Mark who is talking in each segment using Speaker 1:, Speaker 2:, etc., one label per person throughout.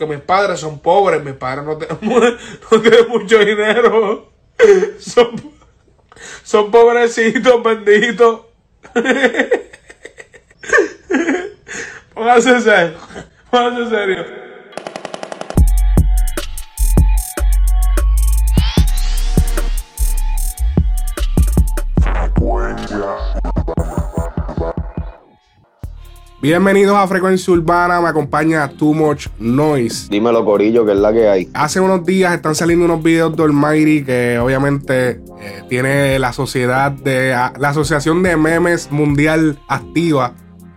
Speaker 1: porque mis padres son pobres, mis padres no tienen, mucho dinero. Son, son pobrecitos, benditos. Póngase serio. Póngase serio. Bienvenidos a Frecuencia Urbana, me acompaña Too Much Noise.
Speaker 2: Dímelo, Corillo, que es la que hay.
Speaker 1: Hace unos días están saliendo unos videos de Almighty que obviamente eh, tiene la sociedad de la Asociación de Memes Mundial activa.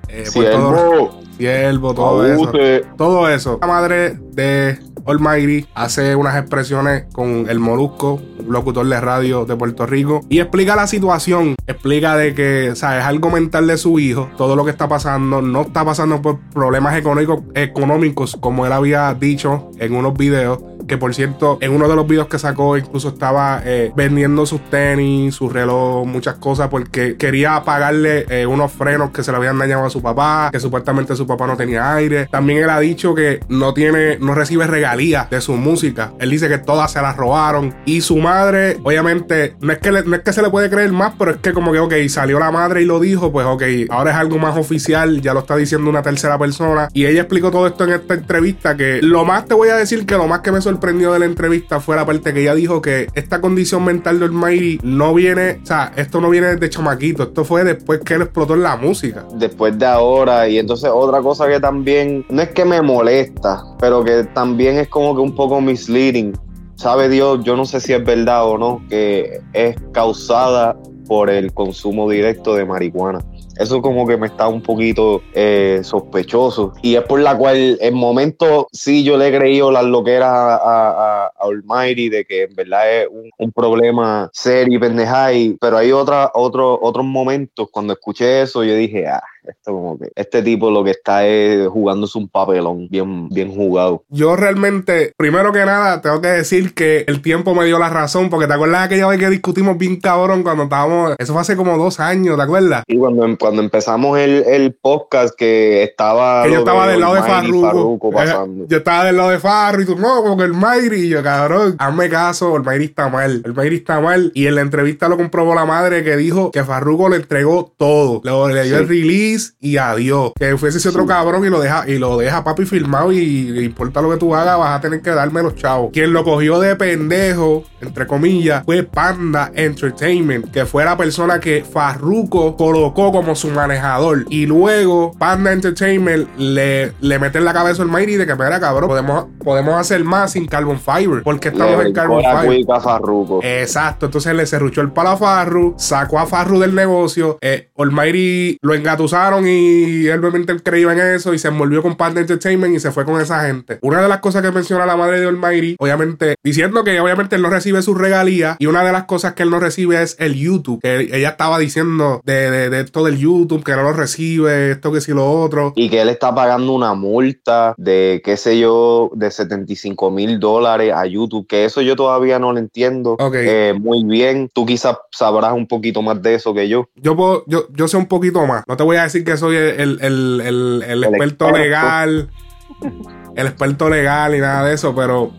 Speaker 2: Eh, Siervo.
Speaker 1: Siervo, todo eso. Todo eso. La madre de Almighty hace unas expresiones con el Molusco, locutor de radio de Puerto Rico, y explica la situación. Explica de que, o sea, es algo mental de su hijo. Todo lo que está pasando no está pasando por problemas económicos, económicos como él había dicho en unos videos que por cierto, en uno de los videos que sacó, incluso estaba eh, vendiendo sus tenis, su reloj, muchas cosas, porque quería pagarle eh, unos frenos que se le habían dañado a su papá, que supuestamente su papá no tenía aire. También él ha dicho que no tiene, no recibe regalías de su música. Él dice que todas se las robaron. Y su madre, obviamente, no es que, no es que se le puede creer más, pero es que como que, ok, salió la madre y lo dijo, pues ok, ahora es algo más oficial, ya lo está diciendo una tercera persona. Y ella explicó todo esto en esta entrevista, que lo más te voy a decir que lo más que me sorprendió de la entrevista fue la parte que ella dijo que esta condición mental de Almighty no viene, o sea, esto no viene de chamaquito, esto fue después que él explotó en la música.
Speaker 2: Después de ahora, y entonces otra cosa que también, no es que me molesta, pero que también es como que un poco misleading. Sabe Dios, yo no sé si es verdad o no, que es causada por el consumo directo de marihuana. Eso como que me está un poquito eh, sospechoso. Y es por la cual en momento sí yo le he creído las loqueras a, a, a Almighty de que en verdad es un, problema serio y pendeja. pero hay otra, otro, otros momentos cuando escuché eso yo dije, ah, esto como que este tipo lo que está es jugándose un papelón bien, bien jugado.
Speaker 1: Yo realmente, primero que nada, tengo que decir que el tiempo me dio la razón, porque te acuerdas aquella vez que discutimos bien cabrón cuando estábamos, eso fue hace como dos años, ¿te acuerdas?
Speaker 2: Y cuando, cuando empezamos el, el podcast que estaba...
Speaker 1: Que yo estaba del lado de Farruko. Eh, yo estaba del lado de Farru y tú, no, como que el Mayri, y yo, cabrón, hazme caso, el Mayri está mal, el Mayri está mal. Y en la entrevista lo comprobó la madre que dijo que Farruko le entregó todo, le, le dio el release y adiós. Que fuese ese otro cabrón y lo deja, y lo deja papi filmado y, importa lo que tú hagas, vas a tener que darme los chavos. Quien lo cogió de pendejo, entre comillas, fue Panda Entertainment, que fue la persona que Farruko colocó como su manejador. Y luego Panda Entertainment le, le mete en la cabeza al Mighty de que, mira, cabrón, podemos, podemos hacer más sin Carbon Fiber. Porque estamos en Carbon Fiber. Exacto. Entonces le cerruchó el palo a Farru, sacó a Farru del negocio. Eh, Almighty lo y él obviamente creía en eso y se envolvió con Panda Entertainment y se fue con esa gente. Una de las cosas que menciona la madre de Almighty, obviamente, diciendo que obviamente él no recibe su regalía y una de las cosas que él no recibe es el YouTube, que ella estaba diciendo de, de, esto del YouTube, que no lo recibe, esto que sí lo otro.
Speaker 2: Y que él está pagando una multa de, qué sé yo, de 75 mil dólares a YouTube, que eso yo todavía no lo entiendo eh, muy bien. Tú quizás sabrás un poquito más de eso que yo.
Speaker 1: Yo, puedo, yo, yo sé un poquito más. No te voy a decir decir que soy el, el, el, el experto legal, el experto legal y nada de eso, pero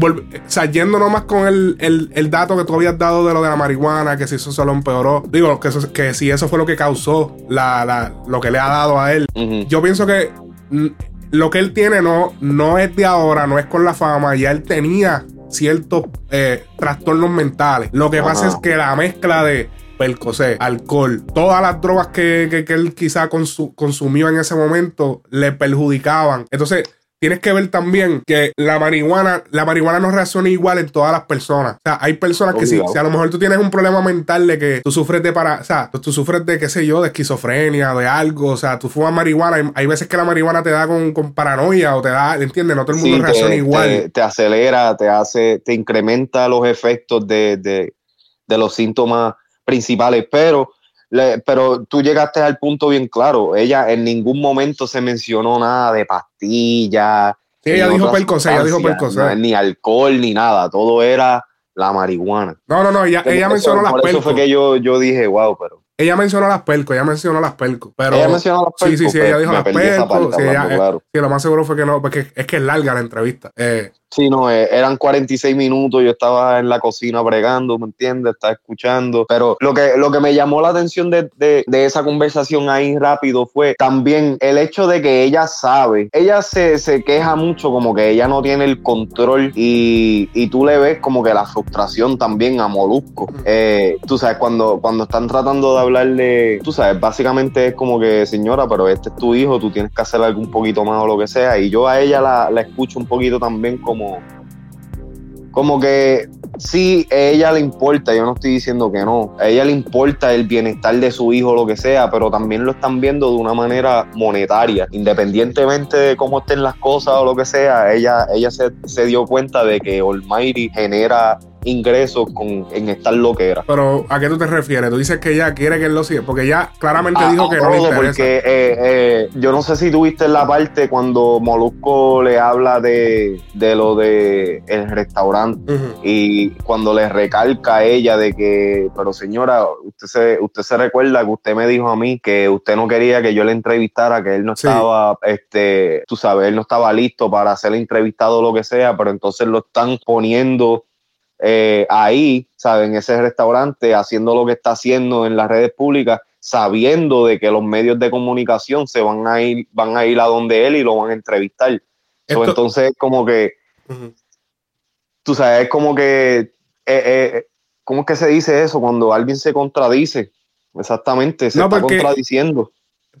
Speaker 1: o sea, yendo nomás con el, el, dato que tú habías dado de lo de la marihuana, que si eso se lo empeoró, digo, que, que si eso fue lo que causó la, la, lo que le ha dado a él, yo pienso que lo que él tiene no, no es de ahora, no es con la fama, ya él tenía ciertos eh, trastornos mentales. Lo que pasa es que la mezcla de percocé, alcohol, todas las drogas que, él quizá consumió en ese momento le perjudicaban. Entonces, tienes que ver también que la marihuana, la marihuana no reacciona igual en todas las personas. O sea, hay personas que sí, si a lo mejor tú tienes un problema mental de que tú sufres de para, o sea, tú, sufres de qué sé yo, de esquizofrenia, de algo, o sea, tú fumas marihuana, hay, veces que la marihuana te da con, paranoia o te da, ¿entiendes? No todo el mundo reacciona igual.
Speaker 2: Te, acelera, te hace, te incrementa los efectos de, de, de los síntomas principales, pero, pero tú llegaste al punto bien claro. Ella en ningún momento se mencionó nada de pastillas.
Speaker 1: Sí, ella dijo percocé, ella dijo percocé.
Speaker 2: Ni alcohol, ni nada. Todo era la marihuana.
Speaker 1: No, no, no, ella, ella mencionó las
Speaker 2: Por eso fue que yo, yo dije, wow, pero
Speaker 1: ella mencionó las pelcos, ella mencionó las pelcos. Pero,
Speaker 2: ella mencionó las pelcos.
Speaker 1: Sí, sí, sí, ella dijo las pelcos. Sí, sí, lo más seguro fue que no, porque es que es larga la entrevista. Eh,
Speaker 2: Sí, no, eh, eran 46 minutos, yo estaba en la cocina bregando, ¿me entiendes? Estaba escuchando, pero lo que, lo que me llamó la atención de, esa conversación ahí rápido fue también el hecho de que ella sabe, ella se, queja mucho como que ella no tiene el control y, y tú le ves como que la frustración también a Molusco. Eh, tú sabes, cuando, cuando están tratando de hablarle, tú sabes, básicamente es como que, señora, pero este es tu hijo, tú tienes que hacer algo un poquito más o lo que sea, y yo a ella la, la escucho un poquito también como como, que sí, a ella le importa, yo no estoy diciendo que no, a ella le importa el bienestar de su hijo, lo que sea, pero también lo están viendo de una manera monetaria, independientemente de cómo estén las cosas o lo que sea, ella, ella se, se dio cuenta de que Almighty genera ingresos con, en esta loquera.
Speaker 1: Pero, ¿a qué tú te refieres? Tú dices que ella quiere que él lo siga, porque ella claramente dijo que no le interesa.
Speaker 2: Porque eh, eh, yo no sé si tuviste la parte cuando Molusco le habla de, de lo de el restaurante y cuando le recalca a ella de que, pero señora, usted se, usted se recuerda que usted me dijo a mí que usted no quería que yo le entrevistara, que él no estaba, este, tú sabes, él no estaba listo para ser entrevistado o lo que sea, pero entonces lo están poniendo eh, ahí, ¿saben? En ese restaurante, haciendo lo que está haciendo en las redes públicas, sabiendo de que los medios de comunicación se van a ir, van a ir a donde él y lo van a entrevistar. entonces, como que, tú sabes, es como que, eh, eh, ¿cómo es que se dice eso? Cuando alguien se contradice, exactamente, se está contradiciendo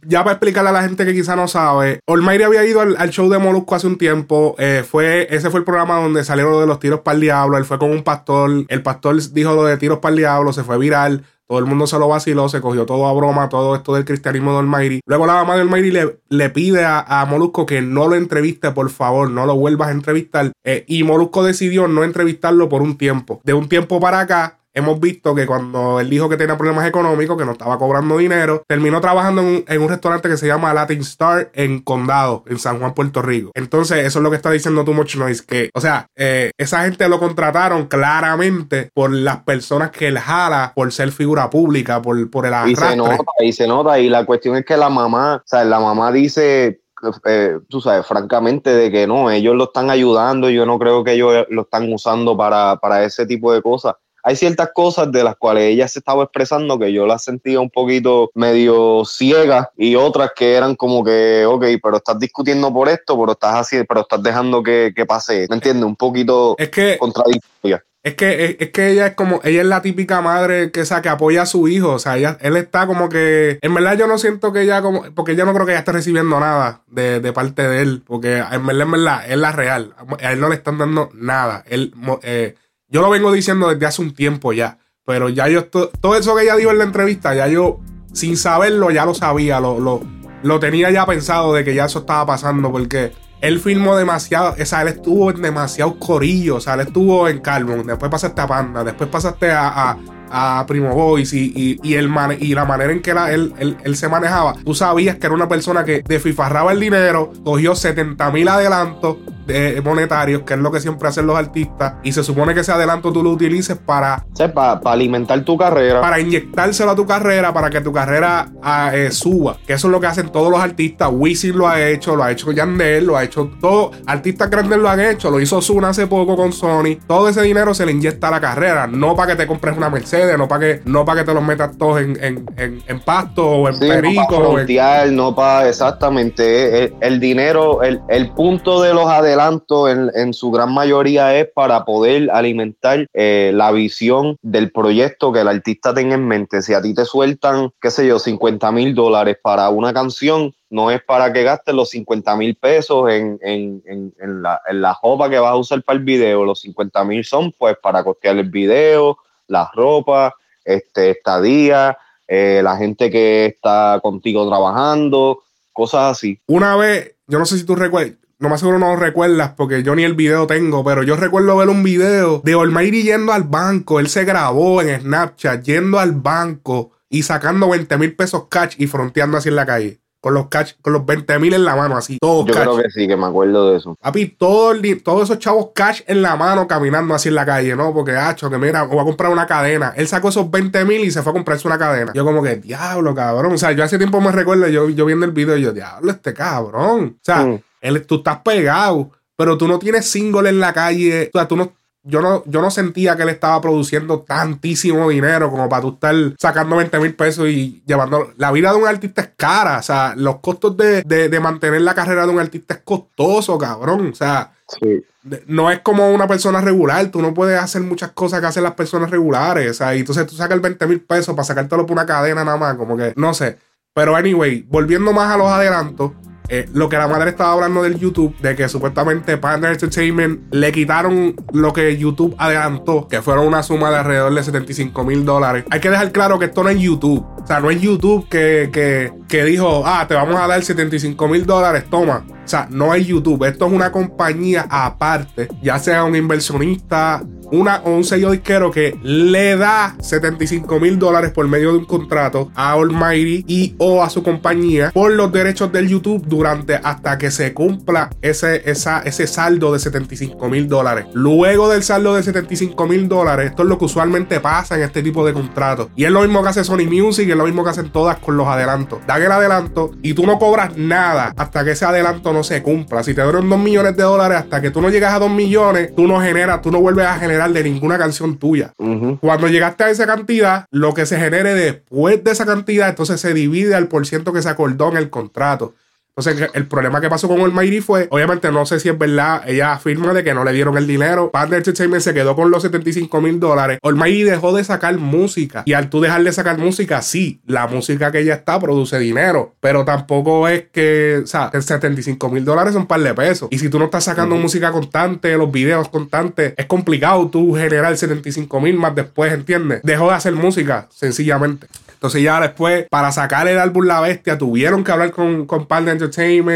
Speaker 1: ya para explicarle a la gente que quizá no sabe, Olmairi había ido al, show de Molusco hace un tiempo. Eh, fue, ese fue el programa donde salieron lo de los tiros para el diablo. Él fue con un pastor. El pastor dijo lo de tiros para el diablo, se fue viral. Todo el mundo se lo vaciló, se cogió todo a broma, todo esto del cristianismo de Olmairi. Luego la mamá de Olmairi le, le pide a, Molusco que no lo entreviste, por favor, no lo vuelvas a entrevistar. Eh, y Molusco decidió no entrevistarlo por un tiempo. De un tiempo para acá, hemos visto que cuando él dijo que tenía problemas económicos, que no estaba cobrando dinero, terminó trabajando en un, restaurante que se llama Latin Star en Condado, en San Juan, Puerto Rico. Entonces, eso es lo que está diciendo Too Much Noise, que, o sea, eh, esa gente lo contrataron claramente por las personas que él jala, por ser figura pública, por, por el arrastre.
Speaker 2: Y se nota, y se nota, y la cuestión es que la mamá, o sea, la mamá dice eh, tú sabes, francamente, de que no, ellos lo están ayudando, yo no creo que ellos lo están usando para, para ese tipo de cosas hay ciertas cosas de las cuales ella se estaba expresando que yo las sentía un poquito medio ciega y otras que eran como que, ok, pero estás discutiendo por esto, pero estás así, pero estás dejando que, pase, ¿me entiendes? Un poquito
Speaker 1: es que,
Speaker 2: contradictoria.
Speaker 1: Es que, es, que ella es como, ella es la típica madre que, que apoya a su hijo. O sea, ella, él está como que. En verdad, yo no siento que ella como. Porque yo no creo que ella esté recibiendo nada de, de parte de él. Porque en verdad, en verdad, es la real. A él no le están dando nada. Él. Eh, yo lo vengo diciendo desde hace un tiempo ya. Pero ya yo, todo eso que ella dijo en la entrevista, ya yo, sin saberlo, ya lo sabía. Lo, lo, lo tenía ya pensado de que ya eso estaba pasando. Porque él filmó demasiado, o sea, él estuvo en demasiados corillos, o sea, él estuvo en Calvin, después pasaste a Panda, después pasaste a, a, Primo Boys y, y, el y la manera en que él, él, se manejaba, tú sabías que era una persona que desfifarraba el dinero, cogió 70 mil adelantos, monetarios, que es lo que siempre hacen los artistas, y se supone que ese adelanto tú lo utilices para...
Speaker 2: para alimentar tu carrera.
Speaker 1: Para inyectárselo a tu carrera, para que tu carrera ah, eh, suba. Que eso es lo que hacen todos los artistas. Wisin lo ha hecho, lo ha hecho Yandel, lo ha hecho todo. Artistas grandes lo han hecho, lo hizo Zuna hace poco con Sony. Todo ese dinero se le inyecta a la carrera, no para que te compres una Mercedes, no para que, no para que te los metas todos en, en, pasto o en perico.
Speaker 2: No para, exactamente. El, dinero, el, el punto de los adelantos en, su gran mayoría es para poder alimentar eh, la visión del proyecto que el artista tenga en mente. Si a ti te sueltan, qué sé yo, 50 mil dólares para una canción, no es para que gastes los 50 mil pesos en, la, en ropa que vas a usar para el video. Los 50 mil son pues para costear el video, las ropas, este, estadía, eh, la gente que está contigo trabajando, cosas así.
Speaker 1: Una vez, yo no sé si tú recuerdas, no más seguro no lo recuerdas porque yo ni el video tengo, pero yo recuerdo ver un video de Olmairi yendo al banco. Él se grabó en Snapchat yendo al banco y sacando 20 mil pesos cash y fronteando así en la calle. con los cash, con los 20 mil en la mano, así, todos
Speaker 2: Yo creo que sí, que me acuerdo de eso.
Speaker 1: Papi, todo todos esos chavos cash en la mano caminando así en la calle, ¿no? Porque, hacho, que mira, voy a comprar una cadena. Él sacó esos 20 mil y se fue a comprarse una cadena. Yo como que, diablo, cabrón. O sea, yo hace tiempo me recuerdo, yo, yo viendo el video y yo, diablo, este cabrón. O sea, mm. Él, tú estás pegado, pero tú no tienes single en la calle. O sea, tú no, yo no, yo no sentía que él estaba produciendo tantísimo dinero como para tú estar sacando 20 mil pesos y llevando. La vida de un artista es cara. O sea, los costos de, mantener la carrera de un artista es costoso, cabrón. O sea, no es como una persona regular. Tú no puedes hacer muchas cosas que hacen las personas regulares. O sea, y entonces tú sacas el 20 mil pesos para sacártelo por una cadena nada más. Como que, no sé. Pero anyway, volviendo más a los adelantos. Eh, lo que la madre estaba hablando del YouTube, de que supuestamente Panda Entertainment le quitaron lo que YouTube adelantó, que fueron una suma de alrededor de 75 mil dólares. Hay que dejar claro que esto no es YouTube. O sea, no es YouTube que, que, que dijo, ah, te vamos a dar 75 mil dólares, toma. O sea, no es YouTube. Esto es una compañía aparte, ya sea un inversionista una, o un sello disquero que le da 75 mil dólares por medio de un contrato a Almighty y o a su compañía por los derechos del YouTube durante hasta que se cumpla ese, esa, ese saldo de 75 mil dólares. Luego del saldo de 75 mil dólares, esto es lo que usualmente pasa en este tipo de contratos. Y es lo mismo que hace Sony Music, es lo mismo que hacen todas con los adelantos. Dan el adelanto y tú no cobras nada hasta que ese adelanto no se cumpla. Si te duran 2 millones de dólares, hasta que tú no llegas a 2 millones, tú no generas, tú no vuelves a generar de ninguna canción tuya. Cuando llegaste a esa cantidad, lo que se genere después de esa cantidad, entonces se divide al por ciento que se acordó en el contrato. Entonces, el problema que pasó con Almighty fue, obviamente, no sé si es verdad, ella afirma de que no le dieron el dinero. Panda Entertainment se quedó con los 75 mil dólares. Almighty dejó de sacar música. Y al tú dejar de sacar música, sí, la música que ella está produce dinero. Pero tampoco es que, o sea, 75 mil dólares son un par de pesos. Y si tú no estás sacando música constante, los videos constantes, es complicado tú generar 75 mil más después, ¿entiendes? Dejó de hacer música, sencillamente. Entonces ya después, para sacar el álbum La Bestia, tuvieron que hablar con, con Entertainment.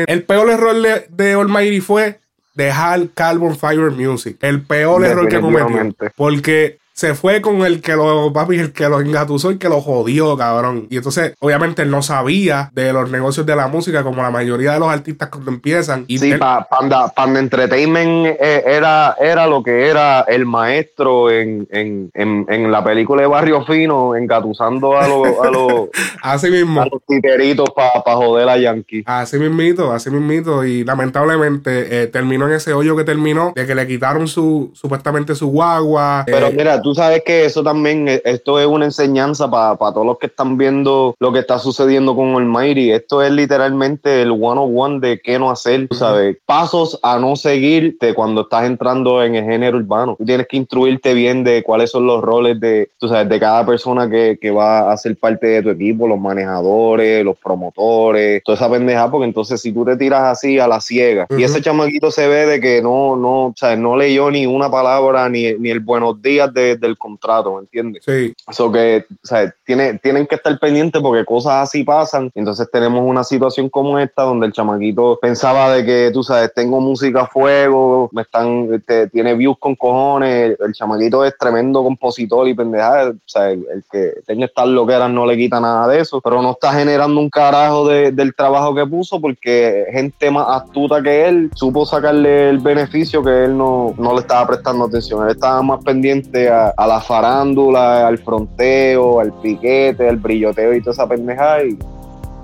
Speaker 1: El peor error de, de Almighty fue dejar Carbon Fire Music. El peor error que cometió. Porque se fue con el que lo, papi, el que lo engatusó y que lo jodió, cabrón. Y entonces, obviamente, él no sabía de los negocios de la música, como la mayoría de los artistas cuando empiezan.
Speaker 2: Y sí, Panda, Panda Entertainment eh, era, era lo que era el maestro en, en, en, la película de Barrio Fino, engatusando a los, a los,
Speaker 1: así mismo.
Speaker 2: A los titeritos para joder a Yankee.
Speaker 1: Así mismito, así mismito. Y lamentablemente eh, terminó en ese hoyo que terminó, de que le quitaron su, supuestamente su guagua.
Speaker 2: Pero eh, mira, tú sabes que eso también, eh, esto es una enseñanza para todos los que están viendo lo que está sucediendo con Almighty. Esto es literalmente el one-on-one de qué no hacer, tú sabes. Pasos a no seguirte cuando estás entrando en el género urbano. Tú tienes que instruirte bien de cuáles son los roles de, tú sabes, de cada persona que, que va a ser parte de tu equipo, los manejadores, los promotores, toda esa pendeja, porque entonces si tú te tiras así a la ciega y ese chamaquito se ve de que no, no, o sea, no leyó ni una palabra ni, ni el buenos días de del contrato, ¿me entiendes?
Speaker 1: Sí.
Speaker 2: Eso que, o sea, tiene, tienen que estar pendientes porque cosas así pasan. Entonces tenemos una situación como esta donde el chamaquito pensaba de que, tú sabes, tengo música a fuego, me están, tiene views con cojones, el, chamaquito es tremendo compositor y pendejada, o sea, el, que tenga estas loqueras no le quita nada de eso, pero no está generando un carajo del trabajo que puso porque gente más astuta que él supo sacarle el beneficio que él no, no le estaba prestando atención, él estaba más pendiente a, a, la farándula, al fronteo, al piquete, al brilloteo y toda esa pendejada. Y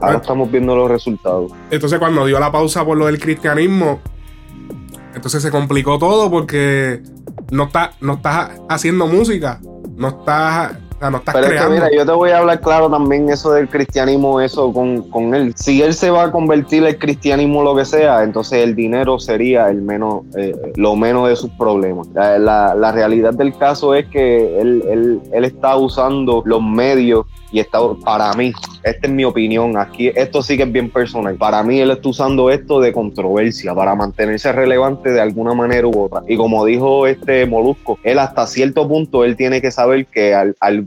Speaker 2: ahora ah. estamos viendo los resultados.
Speaker 1: Entonces, cuando dio la pausa por lo del cristianismo, entonces se complicó todo porque no estás no está haciendo música, no estás no estás Pero creando.
Speaker 2: mira, yo te voy a hablar claro también eso del cristianismo, eso con, con, él. Si él se va a convertir el cristianismo lo que sea, entonces el dinero sería el menos, eh, lo menos de sus problemas. La, la, realidad del caso es que él, él, él está usando los medios y está, para mí, esta es mi opinión, aquí esto sí que es bien personal. Para mí él está usando esto de controversia para mantenerse relevante de alguna manera u otra. Y como dijo este Molusco, él hasta cierto punto él tiene que saber que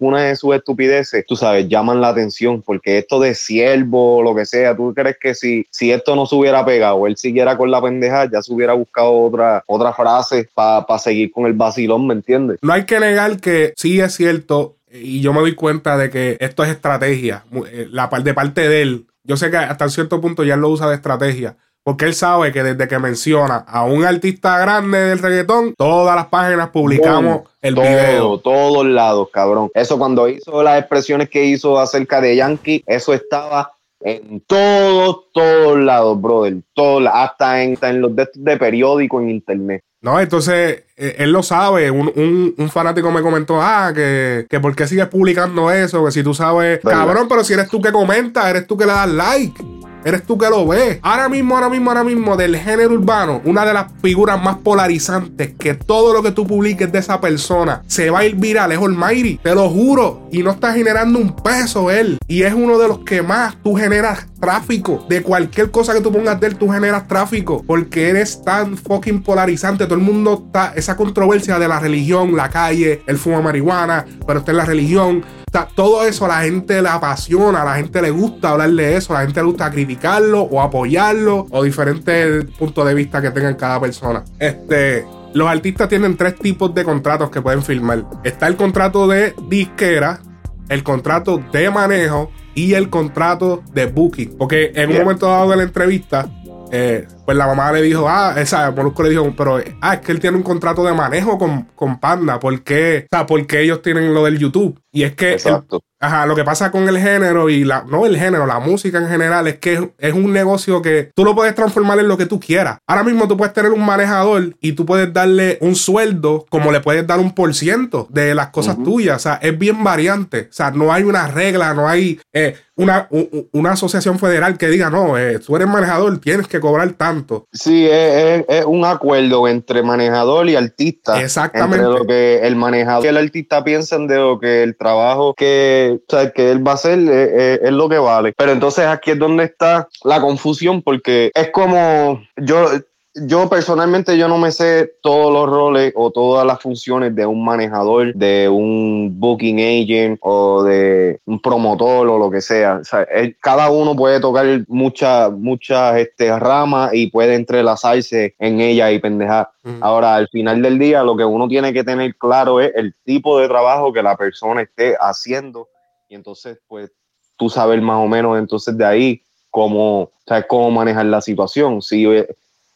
Speaker 2: algunas de sus estupideces, tú sabes, llaman la atención, porque esto de siervo lo que sea, tú crees que si, si esto no se hubiera pegado, él siguiera con la pendeja, ya se hubiera buscado otra, otra frase para seguir con el vacilón, ¿me entiendes?
Speaker 1: No hay que negar que sí es cierto y yo me doy cuenta de que esto es estrategia. Eh, la de parte de él yo sé que hasta cierto punto ya lo usa de estrategia. Porque él sabe que desde que menciona a un artista grande del reggaetón, todas las páginas publicamos el
Speaker 2: todo,
Speaker 1: video.
Speaker 2: Todos lados, cabrón. Eso cuando hizo las expresiones que hizo acerca de Yankee, eso estaba en todos, todos lados, brother. Todos, hasta en, en los de, de periódico, en internet.
Speaker 1: No, entonces eh, él lo sabe. Un, un, un, fanático me comentó, ah, que, que por qué sigues publicando eso, que si tú sabes, cabrón, pero si eres tú que comentas, eres tú que le das like. Eres tú que lo ves. Ahora mismo, ahora mismo, ahora mismo, del género urbano, una de las figuras más polarizantes que todo lo que tú publiques de esa persona se va a ir viral es Almighty. Te lo juro. Y no está generando un peso él. Y es uno de los que más tú generas tráfico. De cualquier cosa que tú pongas de él, tú generas tráfico. Porque eres tan fucking polarizante. Todo el mundo está. Esa controversia de la religión, la calle, el fumo marihuana, pero está en la religión todo eso a la gente le apasiona, a la gente le gusta hablar de eso, a la gente le gusta criticarlo o apoyarlo o diferentes puntos de vista que tengan cada persona. Este, los artistas tienen tres tipos de contratos que pueden firmar. Está el contrato de disquera, el contrato de manejo y el contrato de booking. Porque en un momento dado de la entrevista, eh, pues la mamá le dijo, ah, esa, Molusco le dijo, pero ah, es que él tiene un contrato de manejo con, con Panda, ¿por qué? O sea, porque ellos tienen lo del YouTube. Y es que Exacto. Ajá, lo que pasa con el género y la, no el género, la música en general es que es un negocio que tú lo puedes transformar en lo que tú quieras. Ahora mismo tú puedes tener un manejador y tú puedes darle un sueldo como le puedes dar un por ciento de las cosas tuyas. O sea, es bien variante. O sea, no hay una regla, no hay eh, una, una asociación federal que diga, no, eh, tú eres manejador, tienes que cobrar tanto.
Speaker 2: Sí, es, es, un acuerdo entre manejador y artista.
Speaker 1: Exactamente.
Speaker 2: Entre lo que el manejador y el artista piensan de lo que el trabajo que o sea, que él va a hacer eh, eh, es, lo que vale. Pero entonces aquí es donde está la confusión, porque es como yo, yo personalmente yo no me sé todos los roles o todas las funciones de un manejador, de un booking agent o de un promotor o lo que sea. O sea cada uno puede tocar muchas muchas este, ramas y puede entrelazarse en ella y pendejar. Ahora, al final del día, lo que uno tiene que tener claro es el tipo de trabajo que la persona esté haciendo y entonces, pues, tú sabes más o menos entonces de ahí cómo, sabes cómo manejar la situación. Si,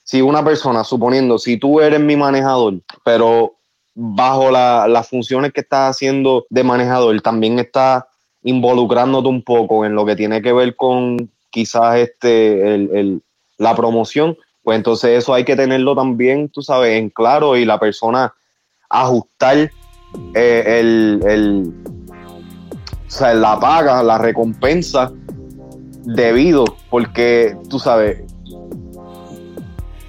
Speaker 2: si una persona, suponiendo, si tú eres mi manejador, pero bajo las funciones que estás haciendo de manejador, también estás involucrándote un poco en lo que tiene que ver con quizás este, el, la promoción, pues entonces eso hay que tenerlo también, tú sabes, en claro y la persona ajustar eh, el, o sea, la paga, la recompensa debido, porque tú sabes,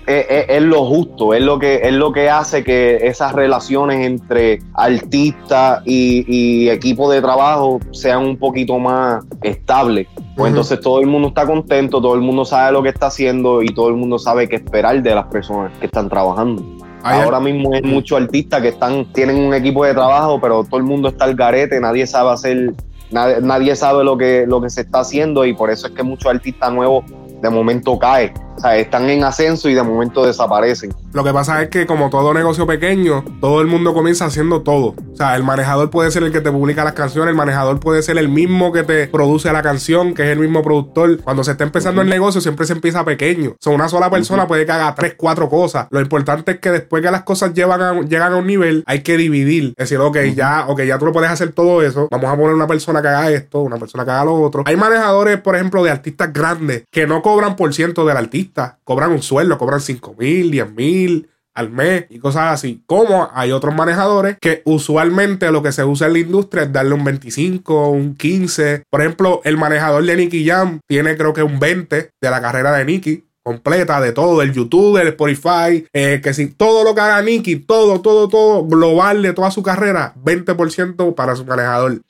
Speaker 2: es, lo justo, es lo que es lo que hace que esas relaciones entre artista y, equipo de trabajo sean un poquito más estables. Pues entonces todo el mundo está contento, todo el mundo sabe lo que está haciendo y todo el mundo sabe qué esperar de las personas que están trabajando. Ahora mismo hay muchos artistas que están, tienen un equipo de trabajo, pero todo el mundo está al garete, nadie sabe hacer Nadie, sabe lo que, lo que se está haciendo y por eso es que muchos artistas nuevos de momento caen. O sea, están en ascenso y de momento desaparecen.
Speaker 1: Lo que pasa es que como todo negocio pequeño, todo el mundo comienza haciendo todo. O sea, el manejador puede ser el que te publica las canciones, el manejador puede ser el mismo que te produce la canción, que es el mismo productor. Cuando se está empezando el negocio, siempre se empieza pequeño. O sea, una sola persona puede que haga tres, cuatro cosas. Lo importante es que después que las cosas llevan llegan a un nivel, hay que dividir. Es decir, ok, ya, ok, ya tú lo puedes hacer todo eso. Vamos a poner una persona que haga esto, una persona que haga lo otro. Hay manejadores, por ejemplo, de artistas grandes que no cobran por ciento del artista cobran un sueldo, cobran 5 mil, 10 mil al mes y cosas así. Como hay otros manejadores que usualmente lo que se usa en la industria es darle un 25, un 15. Por ejemplo, el manejador de Nicky Jam tiene creo que un 20 de la carrera de Nicky completa de todo, del YouTube, del Spotify, eh, que si todo lo que haga Nicky, todo, todo, todo, global de toda su carrera, 20% para su manejador.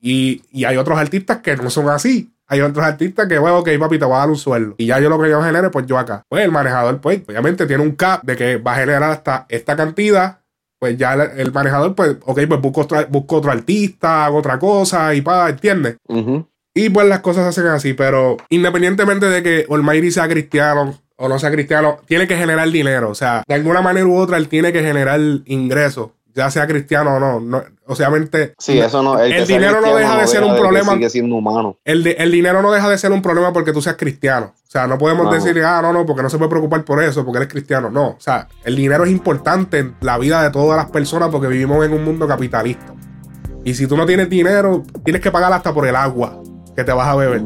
Speaker 1: Y, y hay otros artistas que no son así. Hay otros artistas que, bueno, ok, papi, te voy a dar un sueldo. Y ya yo lo que yo genere, pues yo acá. Pues el manejador, pues, obviamente tiene un cap de que va a generar hasta esta cantidad. Pues ya el, manejador, pues, ok, pues busco otro, busco otro artista, hago otra cosa y pa, ¿entiendes? Y pues las cosas se hacen así, pero independientemente de que Olmairi sea cristiano o no sea cristiano, tiene que generar dinero. O sea, de alguna manera u otra, él tiene que generar ingresos ya sea cristiano o no. no obviamente.
Speaker 2: Sí, eso no.
Speaker 1: El, dinero no deja de ser un problema.
Speaker 2: Sigue siendo humano.
Speaker 1: El, el dinero no deja de ser un problema porque tú seas cristiano. O sea, no podemos decir, ah, no, no, porque no se puede preocupar por eso, porque eres cristiano. No, o sea, el dinero es importante en la vida de todas las personas porque vivimos en un mundo capitalista. Y si tú no tienes dinero, tienes que pagar hasta por el agua que te vas a beber.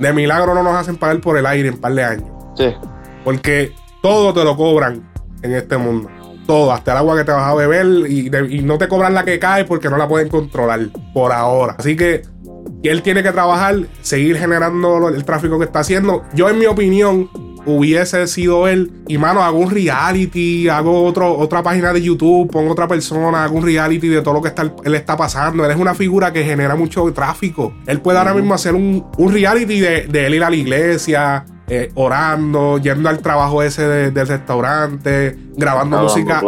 Speaker 1: De milagro no nos hacen pagar por el aire en par de años.
Speaker 2: Sí.
Speaker 1: Porque todo te lo cobran en este mundo. Todo, hasta el agua que te vas a beber y, y no te cobran la que cae porque no la pueden controlar por ahora. Así que él tiene que trabajar, seguir generando el tráfico que está haciendo. Yo, en mi opinión, hubiese sido él. Y mano, hago un reality, hago otro, otra página de YouTube, pongo otra persona, hago un reality de todo lo que está, él está pasando. Él es una figura que genera mucho tráfico. Él puede ahora mismo hacer un, reality de, de él ir a la iglesia, eh, orando, yendo al trabajo ese del restaurante, grabando música,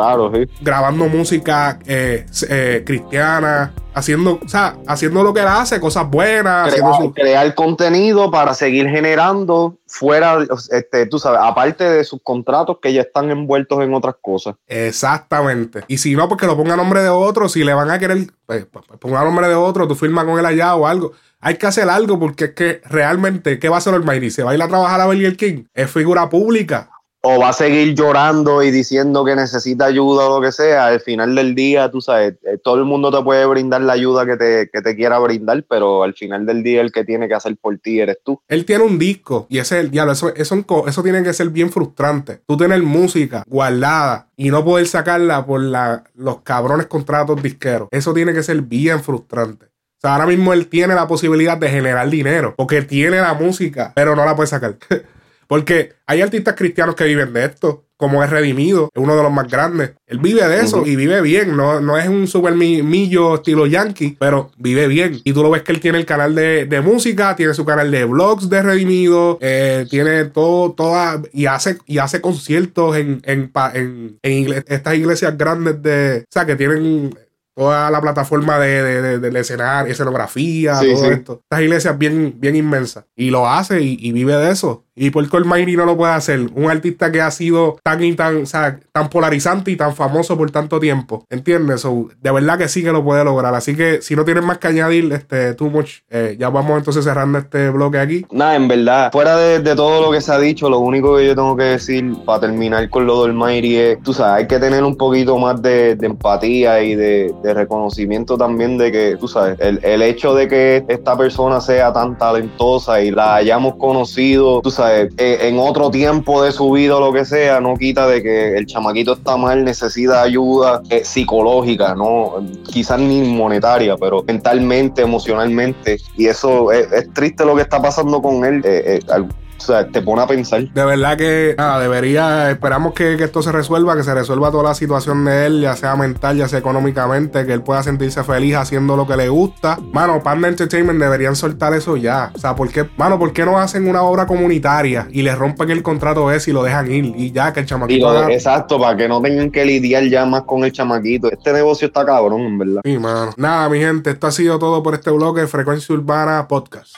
Speaker 1: grabando música eh, eh, cristiana, haciendo, o sea, haciendo lo que él hace, cosas buenas,
Speaker 2: crear, contenido para seguir generando fuera, este, tú sabes, aparte de sus contratos que ya están envueltos en otras cosas.
Speaker 1: Exactamente. Y si no, pues que lo ponga a nombre de otro, si le van a querer, pues, pues, pues ponga a nombre de otro, tú firmas con él allá o algo hay que hacer algo porque es que realmente, ¿qué va a hacer el Mayri? ¿Se va a ir a trabajar a Burger King? Es figura pública.
Speaker 2: O va a seguir llorando y diciendo que necesita ayuda o lo que sea. Al final del día, tú sabes, eh, todo el mundo te puede brindar la ayuda que te, que te quiera brindar, pero al final del día el que tiene que hacer por ti eres tú.
Speaker 1: Él tiene un disco y ese es el diablo. Eso, eso, eso tiene que ser bien frustrante. Tú tener música guardada y no poder sacarla por la, los cabrones contratos disqueros. Eso tiene que ser bien frustrante. O sea, ahora mismo él tiene la posibilidad de generar dinero, porque tiene la música, pero no la puede sacar. porque hay artistas cristianos que viven de esto, como es Redimido, es uno de los más grandes. Él vive de eso y vive bien, no, no es un super millo estilo yankee, pero vive bien. Y tú lo ves que él tiene el canal de, música, tiene su canal de vlogs de Redimido, eh, tiene todo, toda, y hace, y hace conciertos en, en, en, en estas iglesias grandes de, o sea, que tienen toda la plataforma de, de, de, escenario, escenografía, todo esto. Estas iglesias bien, bien inmensas. Y lo hace y, vive de eso. Y el Mayri no lo puede hacer. Un artista que ha sido tan y tan, o sea, tan polarizante y tan famoso por tanto tiempo. ¿Entiendes? de verdad que sí que lo puede lograr. Así que si no tienes más que añadir, este, too much, eh, ya vamos entonces cerrando este bloque aquí.
Speaker 2: Nada, en verdad, fuera de, de, todo lo que se ha dicho, lo único que yo tengo que decir para terminar con lo del Mayri es, tú sabes, hay que tener un poquito más de, empatía y de, reconocimiento también de que, tú sabes, el, el hecho de que esta persona sea tan talentosa y la hayamos conocido, tú sabes, eh, en otro tiempo de su vida o lo que sea, no quita de que el chamaquito está mal, necesita ayuda eh, psicológica, no quizás ni monetaria, pero mentalmente, emocionalmente. Y eso es, triste lo que está pasando con él. Eh, o sea, te pone a pensar.
Speaker 1: De verdad que, nada, debería, esperamos que, esto se resuelva, que se resuelva toda la situación de él, ya sea mental, ya sea económicamente, que él pueda sentirse feliz haciendo lo que le gusta. Mano, Panda Entertainment deberían soltar eso ya. O sea, ¿por qué, mano, por qué no hacen una obra comunitaria y le rompen el contrato ese y lo dejan ir? Y ya, que el chamaquito.
Speaker 2: Exacto, para que no tengan que lidiar ya más con el chamaquito. Este negocio está cabrón, en verdad.
Speaker 1: Sí, mano. Nada, mi gente, esto ha sido todo por este bloque de Frecuencia Urbana Podcast.